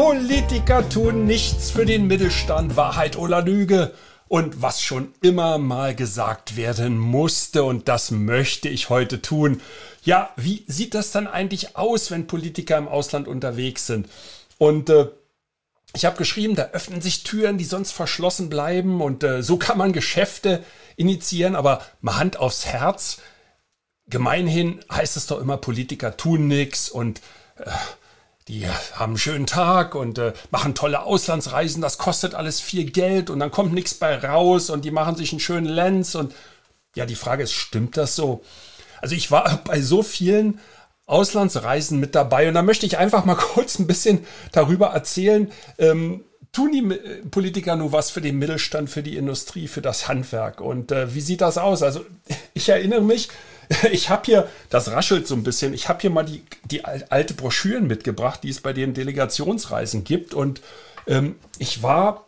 Politiker tun nichts für den Mittelstand, Wahrheit oder Lüge. Und was schon immer mal gesagt werden musste, und das möchte ich heute tun. Ja, wie sieht das dann eigentlich aus, wenn Politiker im Ausland unterwegs sind? Und äh, ich habe geschrieben, da öffnen sich Türen, die sonst verschlossen bleiben und äh, so kann man Geschäfte initiieren, aber mal Hand aufs Herz. Gemeinhin heißt es doch immer, Politiker tun nichts und äh, die haben einen schönen Tag und äh, machen tolle Auslandsreisen, das kostet alles viel Geld und dann kommt nichts bei raus und die machen sich einen schönen Lenz und ja, die Frage ist, stimmt das so? Also ich war bei so vielen Auslandsreisen mit dabei und da möchte ich einfach mal kurz ein bisschen darüber erzählen, ähm, tun die Politiker nur was für den Mittelstand, für die Industrie, für das Handwerk und äh, wie sieht das aus? Also ich erinnere mich, ich habe hier, das raschelt so ein bisschen, ich habe hier mal die, die alte Broschüren mitgebracht, die es bei den Delegationsreisen gibt. Und ähm, ich war,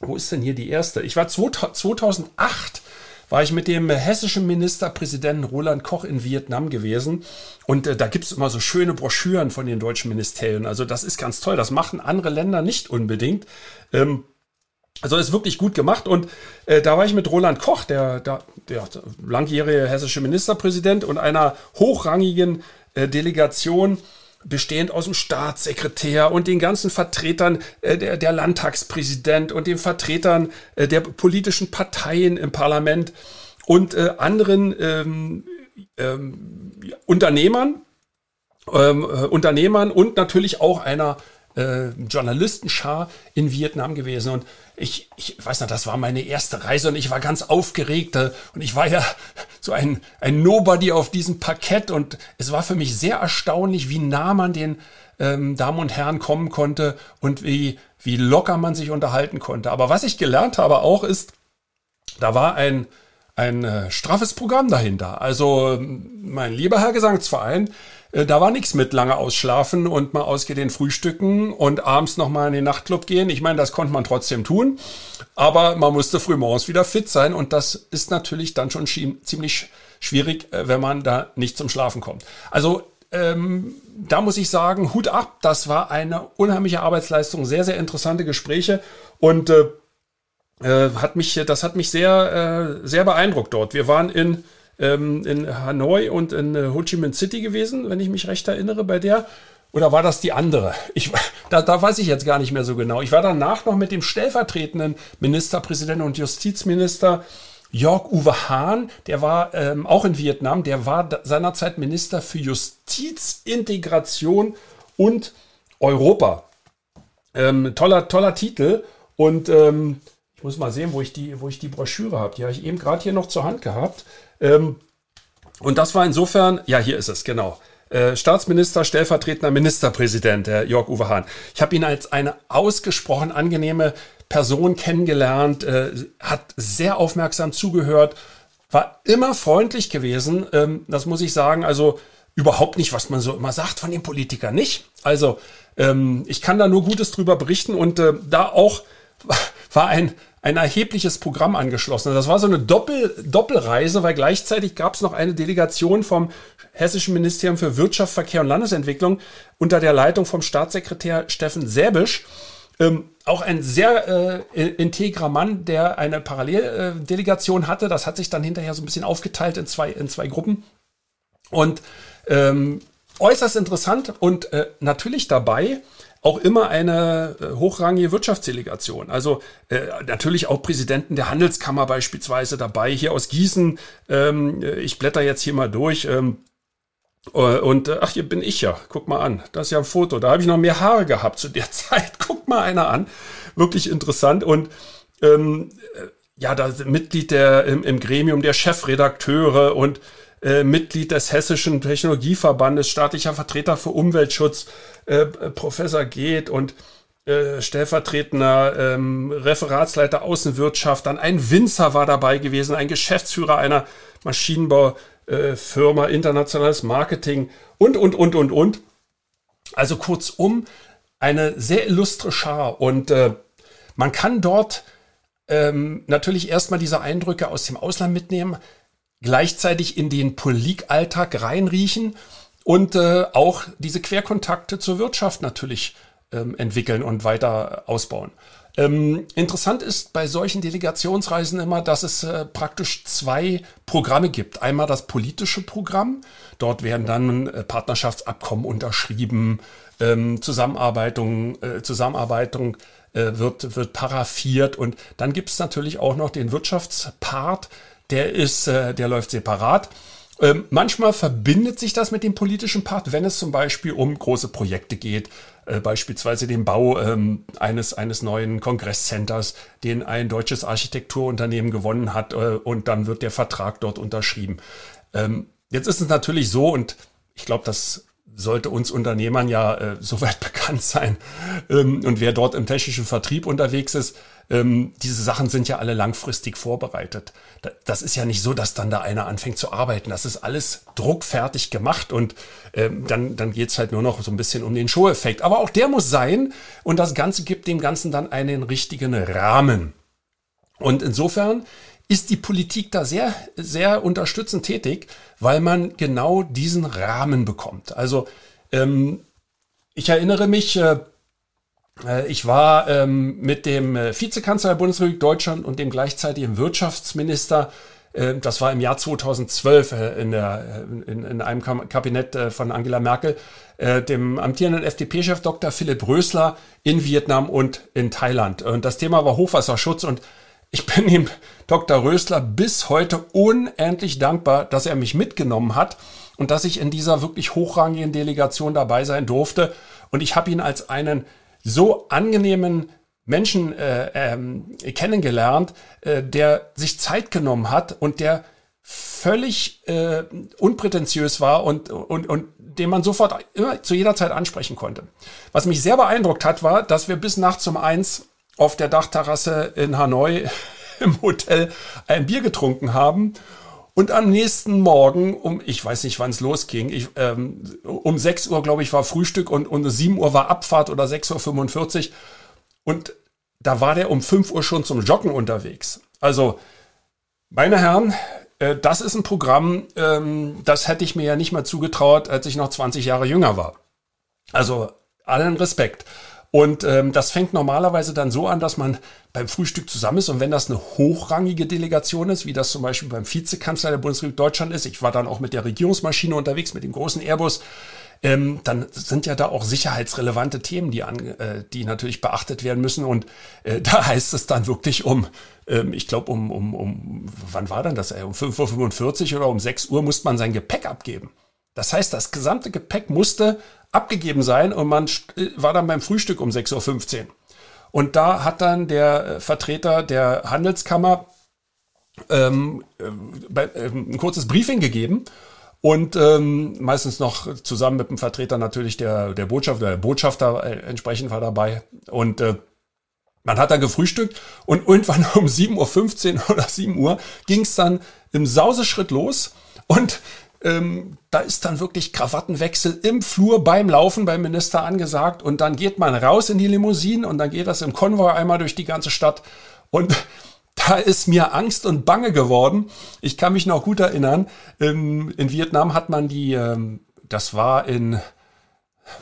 wo ist denn hier die erste? Ich war 2008 war ich mit dem hessischen Ministerpräsidenten Roland Koch in Vietnam gewesen. Und äh, da gibt's immer so schöne Broschüren von den deutschen Ministerien. Also das ist ganz toll. Das machen andere Länder nicht unbedingt. Ähm, also ist wirklich gut gemacht und äh, da war ich mit Roland Koch, der, der, der langjährige hessische Ministerpräsident und einer hochrangigen äh, Delegation bestehend aus dem Staatssekretär und den ganzen Vertretern äh, der, der Landtagspräsident und den Vertretern äh, der politischen Parteien im Parlament und äh, anderen ähm, ähm, Unternehmern, ähm, äh, Unternehmern und natürlich auch einer äh, Journalistenschar in Vietnam gewesen. Und ich, ich weiß nicht, das war meine erste Reise und ich war ganz aufgeregt. Äh, und ich war ja so ein, ein Nobody auf diesem Parkett. Und es war für mich sehr erstaunlich, wie nah man den ähm, Damen und Herren kommen konnte und wie, wie locker man sich unterhalten konnte. Aber was ich gelernt habe auch ist, da war ein, ein äh, straffes Programm dahinter. Also mein lieber Herr Gesangsverein, da war nichts mit lange ausschlafen und mal ausgedehnt frühstücken und abends nochmal in den Nachtclub gehen. Ich meine, das konnte man trotzdem tun, aber man musste frühmorgens wieder fit sein und das ist natürlich dann schon ziemlich schwierig, äh, wenn man da nicht zum Schlafen kommt. Also ähm, da muss ich sagen, Hut ab, das war eine unheimliche Arbeitsleistung, sehr, sehr interessante Gespräche und äh, äh hat mich, das hat mich sehr, äh, sehr beeindruckt dort. Wir waren in ähm, in Hanoi und in äh, Ho Chi Minh City gewesen, wenn ich mich recht erinnere, bei der. Oder war das die andere? Ich, da, da weiß ich jetzt gar nicht mehr so genau. Ich war danach noch mit dem stellvertretenden Ministerpräsidenten und Justizminister Jörg Uwe Hahn, der war ähm, auch in Vietnam, der war seinerzeit Minister für Justiz, Integration und Europa. Ähm, toller, toller Titel. Und ähm, ich muss mal sehen, wo ich die, wo ich die Broschüre habe. Die habe ich eben gerade hier noch zur Hand gehabt. Ähm, und das war insofern, ja, hier ist es, genau. Äh, Staatsminister, stellvertretender Ministerpräsident, der Jörg Uwe Hahn. Ich habe ihn als eine ausgesprochen angenehme Person kennengelernt, äh, hat sehr aufmerksam zugehört, war immer freundlich gewesen. Ähm, das muss ich sagen. Also überhaupt nicht, was man so immer sagt von den Politikern, nicht. Also ähm, ich kann da nur Gutes drüber berichten und äh, da auch war ein ein erhebliches Programm angeschlossen. Das war so eine Doppel, Doppelreise, weil gleichzeitig gab es noch eine Delegation vom Hessischen Ministerium für Wirtschaft, Verkehr und Landesentwicklung unter der Leitung vom Staatssekretär Steffen Säbisch. Ähm, auch ein sehr äh, integrer Mann, der eine Paralleldelegation hatte. Das hat sich dann hinterher so ein bisschen aufgeteilt in zwei, in zwei Gruppen. Und ähm, äußerst interessant und äh, natürlich dabei auch immer eine äh, hochrangige Wirtschaftsdelegation. Also äh, natürlich auch Präsidenten der Handelskammer beispielsweise dabei, hier aus Gießen. Ähm, äh, ich blätter jetzt hier mal durch. Ähm, äh, und äh, ach, hier bin ich ja. Guck mal an. Das ist ja ein Foto. Da habe ich noch mehr Haare gehabt zu der Zeit. Guck mal einer an. Wirklich interessant. Und ähm, ja, da Mitglied der im, im Gremium der Chefredakteure und äh, Mitglied des Hessischen Technologieverbandes, staatlicher Vertreter für Umweltschutz, äh, Professor Geht und äh, stellvertretender ähm, Referatsleiter Außenwirtschaft, dann ein Winzer war dabei gewesen, ein Geschäftsführer einer Maschinenbaufirma, äh, internationales Marketing und, und, und, und, und. Also kurzum, eine sehr illustre Schar und man kann dort ähm, natürlich erstmal diese Eindrücke aus dem Ausland mitnehmen, gleichzeitig in den Politikalltag reinriechen und äh, auch diese Querkontakte zur Wirtschaft natürlich ähm, entwickeln und weiter ausbauen. Ähm, interessant ist bei solchen Delegationsreisen immer, dass es äh, praktisch zwei Programme gibt. Einmal das politische Programm. Dort werden dann äh, Partnerschaftsabkommen unterschrieben, ähm, Zusammenarbeitung, äh, Zusammenarbeitung äh, wird, wird paraffiert. Und dann gibt es natürlich auch noch den Wirtschaftspart, der ist, äh, der läuft separat. Ähm, manchmal verbindet sich das mit dem politischen Part, wenn es zum Beispiel um große Projekte geht, äh, beispielsweise den Bau ähm, eines, eines neuen Kongresscenters, den ein deutsches Architekturunternehmen gewonnen hat äh, und dann wird der Vertrag dort unterschrieben. Ähm, jetzt ist es natürlich so und ich glaube, das sollte uns Unternehmern ja äh, soweit bekannt sein. Ähm, und wer dort im technischen Vertrieb unterwegs ist, ähm, diese Sachen sind ja alle langfristig vorbereitet. Das ist ja nicht so, dass dann da einer anfängt zu arbeiten. Das ist alles druckfertig gemacht und ähm, dann, dann geht's halt nur noch so ein bisschen um den Show-Effekt. Aber auch der muss sein und das Ganze gibt dem Ganzen dann einen richtigen Rahmen. Und insofern ist die Politik da sehr, sehr unterstützend tätig, weil man genau diesen Rahmen bekommt. Also ähm, ich erinnere mich, äh, ich war ähm, mit dem äh, Vizekanzler der Bundesrepublik Deutschland und dem gleichzeitigen Wirtschaftsminister, äh, das war im Jahr 2012 äh, in, der, äh, in, in einem Kabinett äh, von Angela Merkel, dem amtierenden FDP-Chef Dr. Philipp Rösler in Vietnam und in Thailand. Und das Thema war Hochwasserschutz und ich bin ihm Dr. Rösler bis heute unendlich dankbar, dass er mich mitgenommen hat und dass ich in dieser wirklich hochrangigen Delegation dabei sein durfte. Und ich habe ihn als einen so angenehmen Menschen äh, ähm, kennengelernt, äh, der sich Zeit genommen hat und der völlig äh, unprätentiös war und, und, und den man sofort immer zu jeder Zeit ansprechen konnte. Was mich sehr beeindruckt hat, war, dass wir bis nachts um eins auf der Dachterrasse in Hanoi im Hotel ein Bier getrunken haben und am nächsten Morgen, um, ich weiß nicht, wann es losging, ich, ähm, um 6 Uhr, glaube ich, war Frühstück und, um 7 Uhr war Abfahrt oder 6.45 Uhr. Und da war der um 5 Uhr schon zum Joggen unterwegs. Also, meine Herren, äh, das ist ein Programm, ähm, das hätte ich mir ja nicht mal zugetraut, als ich noch 20 Jahre jünger war. Also, allen Respekt. Und ähm, das fängt normalerweise dann so an, dass man beim Frühstück zusammen ist. Und wenn das eine hochrangige Delegation ist, wie das zum Beispiel beim Vizekanzler der Bundesrepublik Deutschland ist, ich war dann auch mit der Regierungsmaschine unterwegs, mit dem großen Airbus, ähm, dann sind ja da auch sicherheitsrelevante Themen, die, an, äh, die natürlich beachtet werden müssen. Und äh, da heißt es dann wirklich um, ähm, ich glaube, um, um, um, wann war denn das? Ey? Um 5.45 Uhr oder um 6 Uhr musste man sein Gepäck abgeben. Das heißt, das gesamte Gepäck musste abgegeben sein und man äh, war dann beim Frühstück um 6.15 Uhr. Und da hat dann der äh, Vertreter der Handelskammer ähm, äh, ein kurzes Briefing gegeben und ähm, meistens noch zusammen mit dem Vertreter natürlich der, der Botschafter, der Botschafter entsprechend war dabei. Und äh, man hat dann gefrühstückt und irgendwann um 7.15 Uhr oder 7 Uhr ging es dann im Sauseschritt los. Und ähm, da ist dann wirklich Krawattenwechsel im Flur beim Laufen beim Minister angesagt und dann geht man raus in die Limousine und dann geht das im Konvoi einmal durch die ganze Stadt und da ist mir Angst und Bange geworden. Ich kann mich noch gut erinnern, in, in Vietnam hat man die, ähm, das war in,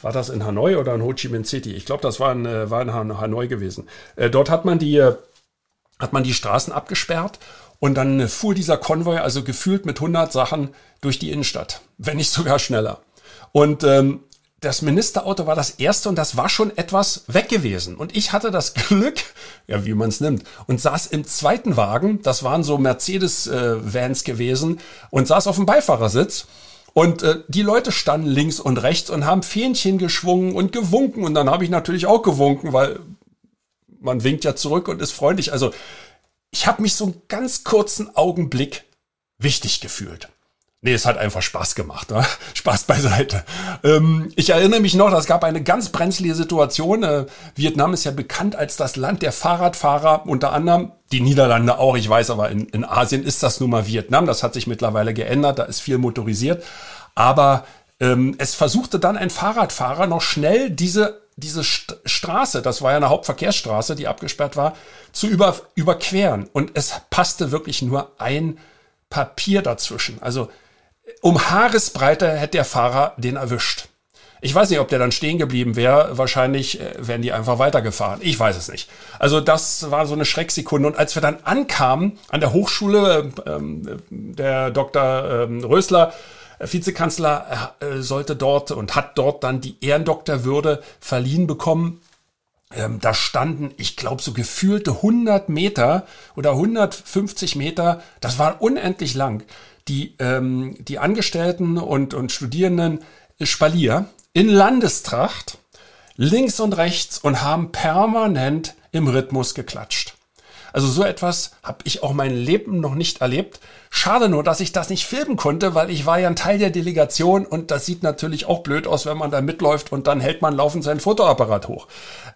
war das in Hanoi oder in Ho Chi Minh City? Ich glaube, das war in, äh, war in Hanoi gewesen. Äh, dort hat man die, äh, hat man die Straßen abgesperrt und dann fuhr dieser Konvoi also gefühlt mit 100 Sachen durch die Innenstadt, wenn nicht sogar schneller. Und ähm, das Ministerauto war das erste und das war schon etwas weg gewesen. Und ich hatte das Glück, ja, wie man es nimmt, und saß im zweiten Wagen, das waren so Mercedes-Vans äh, gewesen, und saß auf dem Beifahrersitz. Und äh, die Leute standen links und rechts und haben Fähnchen geschwungen und gewunken. Und dann habe ich natürlich auch gewunken, weil man winkt ja zurück und ist freundlich. Also ich habe mich so einen ganz kurzen Augenblick wichtig gefühlt. Nee, es hat einfach Spaß gemacht. Ne? Spaß beiseite. Ähm, ich erinnere mich noch, es gab eine ganz brenzlige Situation. Äh, Vietnam ist ja bekannt als das Land der Fahrradfahrer, unter anderem die Niederlande auch. Ich weiß aber, in, in Asien ist das nun mal Vietnam. Das hat sich mittlerweile geändert. Da ist viel motorisiert. Aber ähm, es versuchte dann ein Fahrradfahrer noch schnell diese diese St Straße, das war ja eine Hauptverkehrsstraße, die abgesperrt war, zu über, überqueren. Und es passte wirklich nur ein Papier dazwischen. Also um Haaresbreite hätte der Fahrer den erwischt. Ich weiß nicht, ob der dann stehen geblieben wäre. Wahrscheinlich äh, wären die einfach weitergefahren. Ich weiß es nicht. Also das war so eine Schrecksekunde. Und als wir dann ankamen an der Hochschule, ähm, der Dr. Ähm, Rösler, Vizekanzler, äh, sollte dort und hat dort dann die Ehrendoktorwürde verliehen bekommen. Ähm, da standen, ich glaube, so gefühlte 100 Meter oder 150 Meter. Das war unendlich lang die, ähm, die Angestellten und, und Studierenden Spalier in Landestracht links und rechts und haben permanent im Rhythmus geklatscht. Also so etwas habe ich auch mein Leben noch nicht erlebt. Schade nur, dass ich das nicht filmen konnte, weil ich war ja ein Teil der Delegation und das sieht natürlich auch blöd aus, wenn man da mitläuft und dann hält man laufend seinen Fotoapparat hoch.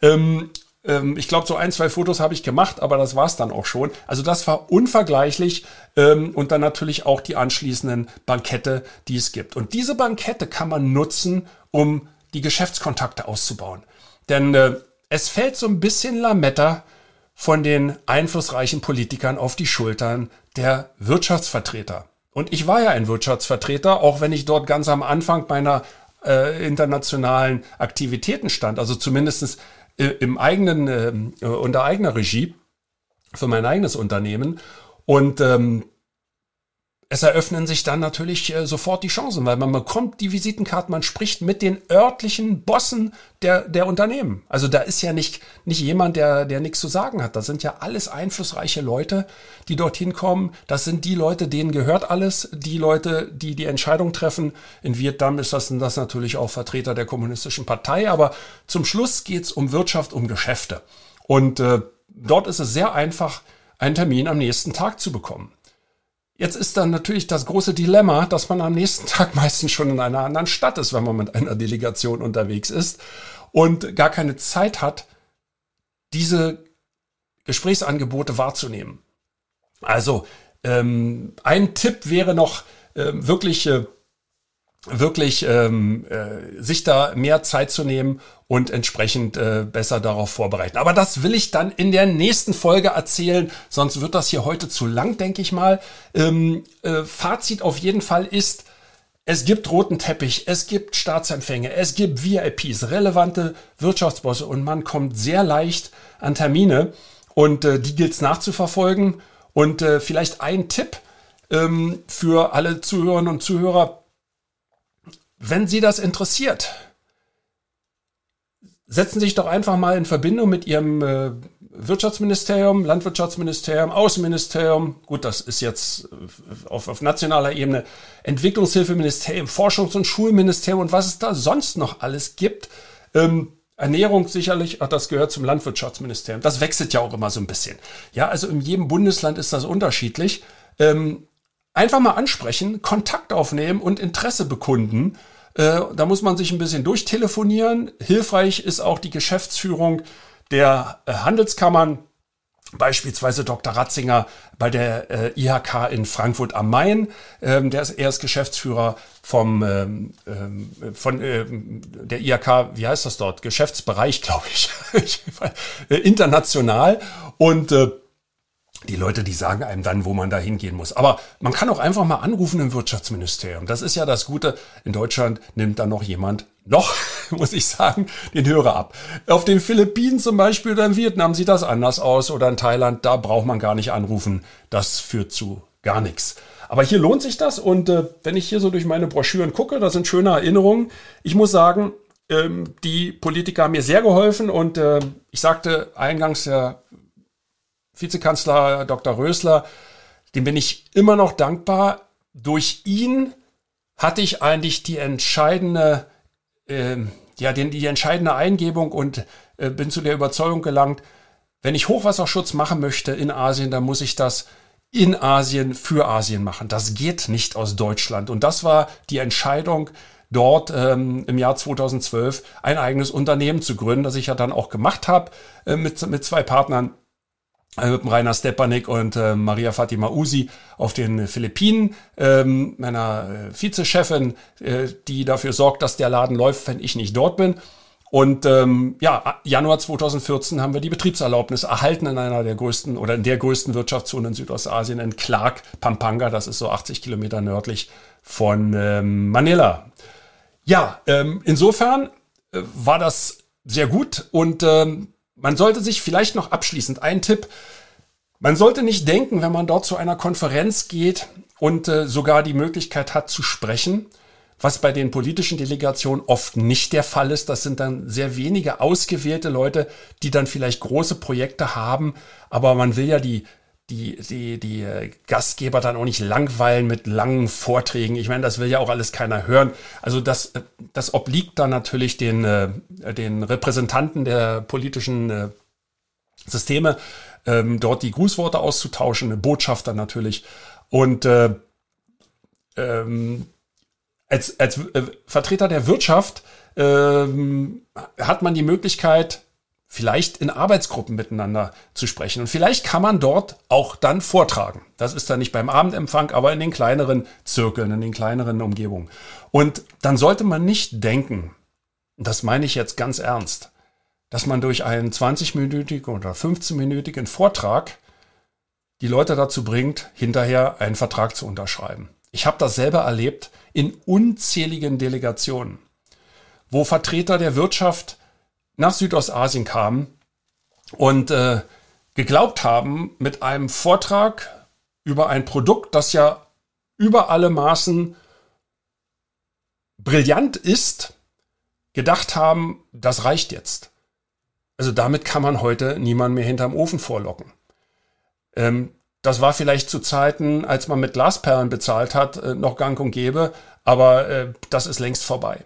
Ähm, ähm, ich glaube, so ein, zwei Fotos habe ich gemacht, aber das war's dann auch schon. Also das war unvergleichlich ähm, und dann natürlich auch die anschließenden Bankette, die es gibt. Und diese Bankette kann man nutzen, um die Geschäftskontakte auszubauen. Denn äh, es fällt so ein bisschen Lametta von den einflussreichen Politikern auf die Schultern der Wirtschaftsvertreter. Und ich war ja ein Wirtschaftsvertreter, auch wenn ich dort ganz am Anfang meiner äh, internationalen Aktivitäten stand. Also zumindestens äh, im eigenen, ähm, äh, unter eigener Regie für mein eigenes Unternehmen. Und ähm, es eröffnen sich dann natürlich äh, sofort die Chancen, weil man bekommt die Visitenkarten, man spricht mit den örtlichen Bossen der, der Unternehmen. Also da ist ja nicht, nicht jemand, der, der nichts zu sagen hat. Das sind ja alles einflussreiche Leute, die dorthin kommen. Das sind die Leute, denen gehört alles. Die Leute, die die Entscheidung treffen. In Vietnam ist das, das natürlich auch Vertreter der kommunistischen Partei. Aber zum Schluss geht's um Wirtschaft, um Geschäfte. Und äh, dort ist es sehr einfach, einen Termin am nächsten Tag zu bekommen. Jetzt ist dann natürlich das große Dilemma, dass man am nächsten Tag meistens schon in einer anderen Stadt ist, wenn man mit einer Delegation unterwegs ist und gar keine Zeit hat, diese Gesprächsangebote wahrzunehmen. Also ähm, ein Tipp wäre noch äh, wirklich äh, wirklich ähm, äh, sich da mehr Zeit zu nehmen und entsprechend äh, besser darauf vorbereiten. Aber das will ich dann in der nächsten Folge erzählen, sonst wird das hier heute zu lang, denke ich mal. Ähm, äh, Fazit auf jeden Fall ist, es gibt roten Teppich, es gibt Staatsempfänge, es gibt VIPs, relevante Wirtschaftsbosse und man kommt sehr leicht an Termine und äh, die gilt es nachzuverfolgen. Und äh, vielleicht ein Tipp ähm, für alle Zuhörerinnen und Zuhörer, wenn Sie das interessiert, setzen Sie sich doch einfach mal in Verbindung mit Ihrem äh, Wirtschaftsministerium, Landwirtschaftsministerium, Außenministerium, gut, das ist jetzt äh, auf, auf nationaler Ebene, Entwicklungshilfeministerium, Forschungs- und Schulministerium und was es da sonst noch alles gibt. Ähm, Ernährung sicherlich, ach, das gehört zum Landwirtschaftsministerium. Das wechselt ja auch immer so ein bisschen. Ja, also in jedem Bundesland ist das unterschiedlich. Ähm, einfach mal ansprechen, Kontakt aufnehmen und Interesse bekunden. Äh, da muss man sich ein bisschen durchtelefonieren. Hilfreich ist auch die Geschäftsführung der äh, Handelskammern, beispielsweise Dr. Ratzinger bei der äh, IHK in Frankfurt am Main. Ähm, der ist, er ist Geschäftsführer vom, ähm, ähm, von der IHK, wie heißt das dort? Geschäftsbereich, glaube ich, international. Und die Leute, die sagen einem dann, wo man da hingehen muss. Aber man kann auch einfach mal anrufen im Wirtschaftsministerium. Das ist ja das Gute. In Deutschland nimmt dann noch jemand, noch, muss ich sagen, den Hörer ab. Auf den Philippinen zum Beispiel oder in Vietnam sieht das anders aus oder in Thailand, da braucht man gar nicht anrufen. Das führt zu gar nichts. Aber hier lohnt sich das und äh, wenn ich hier so durch meine Broschüren gucke, da sind schöne Erinnerungen. Ich muss sagen, ähm, die Politiker haben mir sehr geholfen und äh, ich sagte eingangs, der Vizekanzler Dr. Rösler, dem bin ich immer noch dankbar. Durch ihn hatte ich eigentlich die entscheidende, äh, ja, den, die entscheidende Eingebung und äh, bin zu der Überzeugung gelangt, wenn ich Hochwasserschutz machen möchte in Asien, dann muss ich das in Asien für Asien machen. Das geht nicht aus Deutschland. Und das war die Entscheidung, dort ähm, im Jahr 2012 ein eigenes Unternehmen zu gründen, das ich ja dann auch gemacht habe äh, mit, mit zwei Partnern, mit dem Rainer Stepanik und äh, Maria Fatima Usi auf den Philippinen, ähm, meiner äh, Vizechefin, äh, die dafür sorgt, dass der Laden läuft, wenn ich nicht dort bin. Und ähm, ja, Januar 2014 haben wir die Betriebserlaubnis erhalten in einer der größten oder in der größten Wirtschaftszone in Südostasien, in Clark, Pampanga. Das ist so 80 Kilometer nördlich von ähm, Manila. Ja, ähm, insofern äh, war das sehr gut und ähm, man sollte sich vielleicht noch abschließend ein Tipp. Man sollte nicht denken, wenn man dort zu einer Konferenz geht und äh, sogar die Möglichkeit hat zu sprechen, was bei den politischen Delegationen oft nicht der Fall ist. Das sind dann sehr wenige ausgewählte Leute, die dann vielleicht große Projekte haben, aber man will ja die die, die, die äh, Gastgeber dann auch nicht langweilen mit langen Vorträgen. Ich meine, das will ja auch alles keiner hören. Also das, äh, das obliegt dann natürlich den, äh, den Repräsentanten der politischen Systeme, ähm, dort die Grußworte auszutauschen, Botschafter natürlich. Und äh, ähm, als, als äh, Vertreter der Wirtschaft ähm, hat man die Möglichkeit, vielleicht in Arbeitsgruppen miteinander zu sprechen. Und vielleicht kann man dort auch dann vortragen. Das ist dann nicht beim Abendempfang, aber in den kleineren Zirkeln, in den kleineren Umgebungen. Und dann sollte man nicht denken, das meine ich jetzt ganz ernst, dass man durch einen 20-minütigen oder 15-minütigen Vortrag die Leute dazu bringt, hinterher einen Vertrag zu unterschreiben. Ich habe das selber erlebt in unzähligen Delegationen, wo Vertreter der Wirtschaft nach Südostasien kamen und äh, geglaubt haben, mit einem Vortrag über ein Produkt, das ja über alle Maßen brillant ist, gedacht haben, das reicht jetzt. Also damit kann man heute niemand mehr hinterm Ofen vorlocken. Ähm, das war vielleicht zu Zeiten, als man mit Glasperlen bezahlt hat, äh, noch gang und gäbe, aber äh, das ist längst vorbei.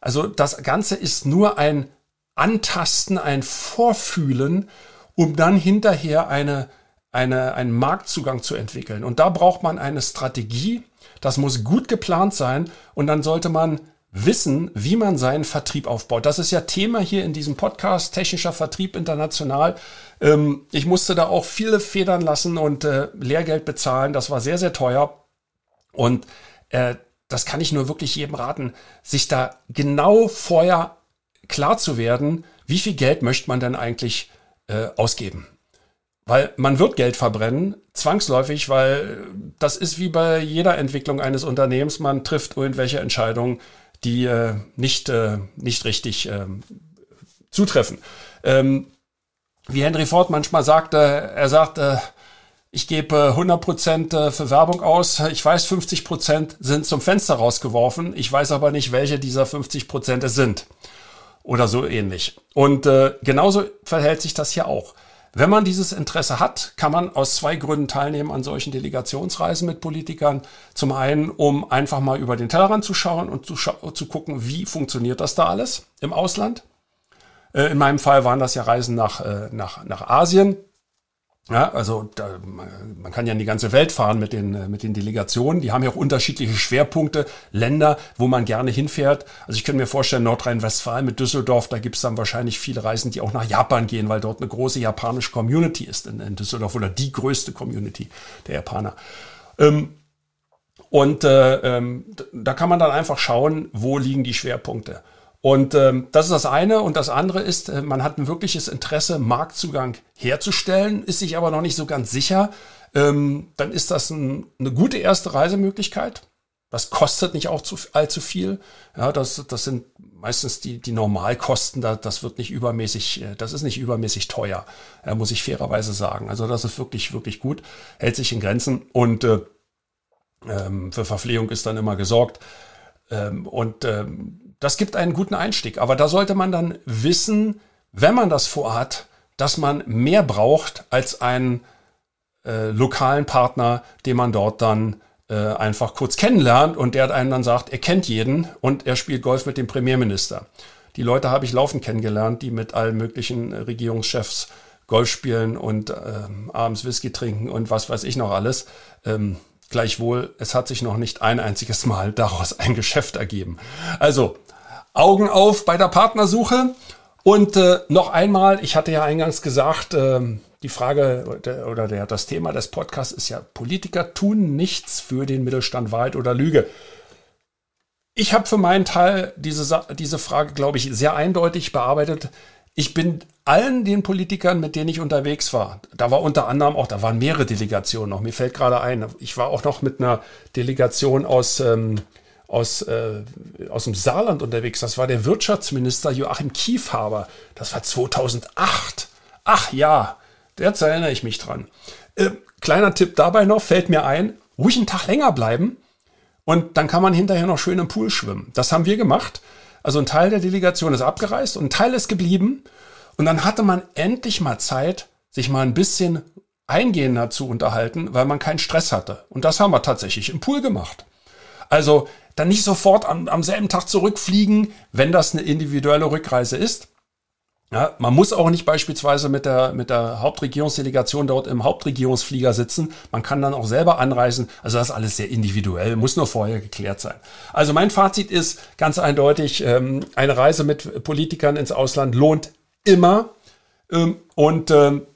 Also das Ganze ist nur ein Antasten, ein Vorfühlen, um dann hinterher eine, eine, einen Marktzugang zu entwickeln. Und da braucht man eine Strategie, das muss gut geplant sein und dann sollte man wissen, wie man seinen Vertrieb aufbaut. Das ist ja Thema hier in diesem Podcast, technischer Vertrieb international. Ähm, ich musste da auch viele Federn lassen und äh, Lehrgeld bezahlen. Das war sehr, sehr teuer. Und äh, das kann ich nur wirklich jedem raten, sich da genau vorher klar zu werden, wie viel Geld möchte man denn eigentlich äh, ausgeben. Weil man wird Geld verbrennen, zwangsläufig, weil das ist wie bei jeder Entwicklung eines Unternehmens, man trifft irgendwelche Entscheidungen, die äh, nicht, äh, nicht richtig äh, zutreffen. Ähm, wie Henry Ford manchmal sagte, er sagte, ich gebe 100% äh, für Werbung aus. Ich weiß, 50% sind zum Fenster rausgeworfen. Ich weiß aber nicht, welche dieser 50% es sind. Oder so ähnlich. Und äh, genauso verhält sich das hier auch. Wenn man dieses Interesse hat, kann man aus zwei Gründen teilnehmen an solchen Delegationsreisen mit Politikern. Zum einen, um einfach mal über den Tellerrand zu schauen und zu, scha zu gucken, wie funktioniert das da alles im Ausland. Äh, in meinem Fall waren das ja Reisen nach, äh, nach, nach Asien. Ja, also da, man kann ja in die ganze Welt fahren mit den, äh, mit den Delegationen. Die haben ja auch unterschiedliche Schwerpunkte, Länder, wo man gerne hinfährt. Also ich könnte mir vorstellen, Nordrhein-Westfalen mit Düsseldorf, da gibt es dann wahrscheinlich viele Reisen, die auch nach Japan gehen, weil dort eine große japanische Community ist in, in Düsseldorf oder die größte Community der Japaner. Ähm, und äh, ähm, da kann man dann einfach schauen, wo liegen die Schwerpunkte. Und ähm, das ist das eine. Und das andere ist, äh, man hat ein wirkliches Interesse, Marktzugang herzustellen, ist sich aber noch nicht so ganz sicher. Ähm, dann ist das ein, eine gute erste Reisemöglichkeit. Das kostet nicht auch zu, allzu viel. Ja, das, das sind meistens die, die Normalkosten. Da, das wird nicht übermäßig, äh, das ist nicht übermäßig teuer, äh, muss ich fairerweise sagen. Also das ist wirklich, wirklich gut, hält sich in Grenzen und äh, ähm, für Verpflegung ist dann immer gesorgt. Ähm, und ähm, das gibt einen guten Einstieg. Aber da sollte man dann wissen, wenn man das vorhat, dass man mehr braucht als einen äh, lokalen Partner, den man dort dann äh, einfach kurz kennenlernt und der einem dann sagt, er kennt jeden und er spielt Golf mit dem Premierminister. Die Leute habe ich laufend kennengelernt, die mit allen möglichen Regierungschefs Golf spielen und ähm, abends Whisky trinken und was weiß ich noch alles. Ähm, gleichwohl, es hat sich noch nicht ein einziges Mal daraus ein Geschäft ergeben. Also Augen auf bei der Partnersuche. Und äh, noch einmal, ich hatte ja eingangs gesagt, äh, die Frage oder, oder der, das Thema des Podcasts ist ja, Politiker tun nichts für den Mittelstand, Wahrheit oder Lüge. Ich habe für meinen Teil diese, diese Frage, glaube ich, sehr eindeutig bearbeitet. Ich bin allen den Politikern, mit denen ich unterwegs war, da war unter anderem auch, da waren mehrere Delegationen noch, mir fällt gerade ein, ich war auch noch mit einer Delegation aus, ähm, aus, äh, aus dem Saarland unterwegs, das war der Wirtschaftsminister Joachim Kiefhaber, das war 2008. Ach ja, jetzt erinnere ich mich dran. Äh, kleiner Tipp dabei noch, fällt mir ein, ruhig einen Tag länger bleiben und dann kann man hinterher noch schön im Pool schwimmen. Das haben wir gemacht. Also ein Teil der Delegation ist abgereist und ein Teil ist geblieben. Und dann hatte man endlich mal Zeit, sich mal ein bisschen eingehender zu unterhalten, weil man keinen Stress hatte. Und das haben wir tatsächlich im Pool gemacht. Also dann nicht sofort am, am selben Tag zurückfliegen, wenn das eine individuelle Rückreise ist, ja, man muss auch nicht beispielsweise mit der, mit der Hauptregierungsdelegation dort im Hauptregierungsflieger sitzen. Man kann dann auch selber anreisen. Also das ist alles sehr individuell, muss nur vorher geklärt sein. Also mein Fazit ist ganz eindeutig, ähm, eine Reise mit Politikern ins Ausland lohnt immer. Ähm, und ähm,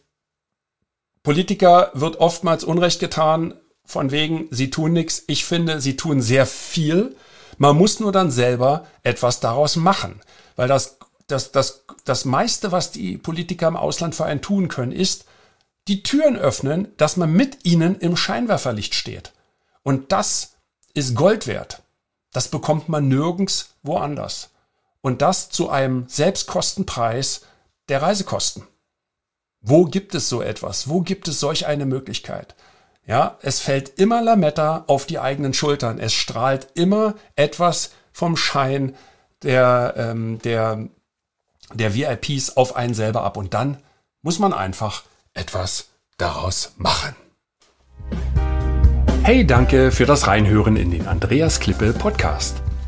Politiker wird oftmals Unrecht getan, von wegen, sie tun nichts. Ich finde, sie tun sehr viel. Man muss nur dann selber etwas daraus machen. Weil das das, das, das meiste, was die Politiker im Ausland für einen tun können, ist, die Türen öffnen, dass man mit ihnen im Scheinwerferlicht steht. Und das ist Gold wert. Das bekommt man nirgends woanders. Und das zu einem Selbstkostenpreis der Reisekosten. Wo gibt es so etwas? Wo gibt es solch eine Möglichkeit? Ja, es fällt immer Lametta auf die eigenen Schultern. Es strahlt immer etwas vom Schein der, ähm, der der VIPs auf einen selber ab. Und dann muss man einfach etwas daraus machen. Hey, danke für das Reinhören in den Andreas Klippe Podcast.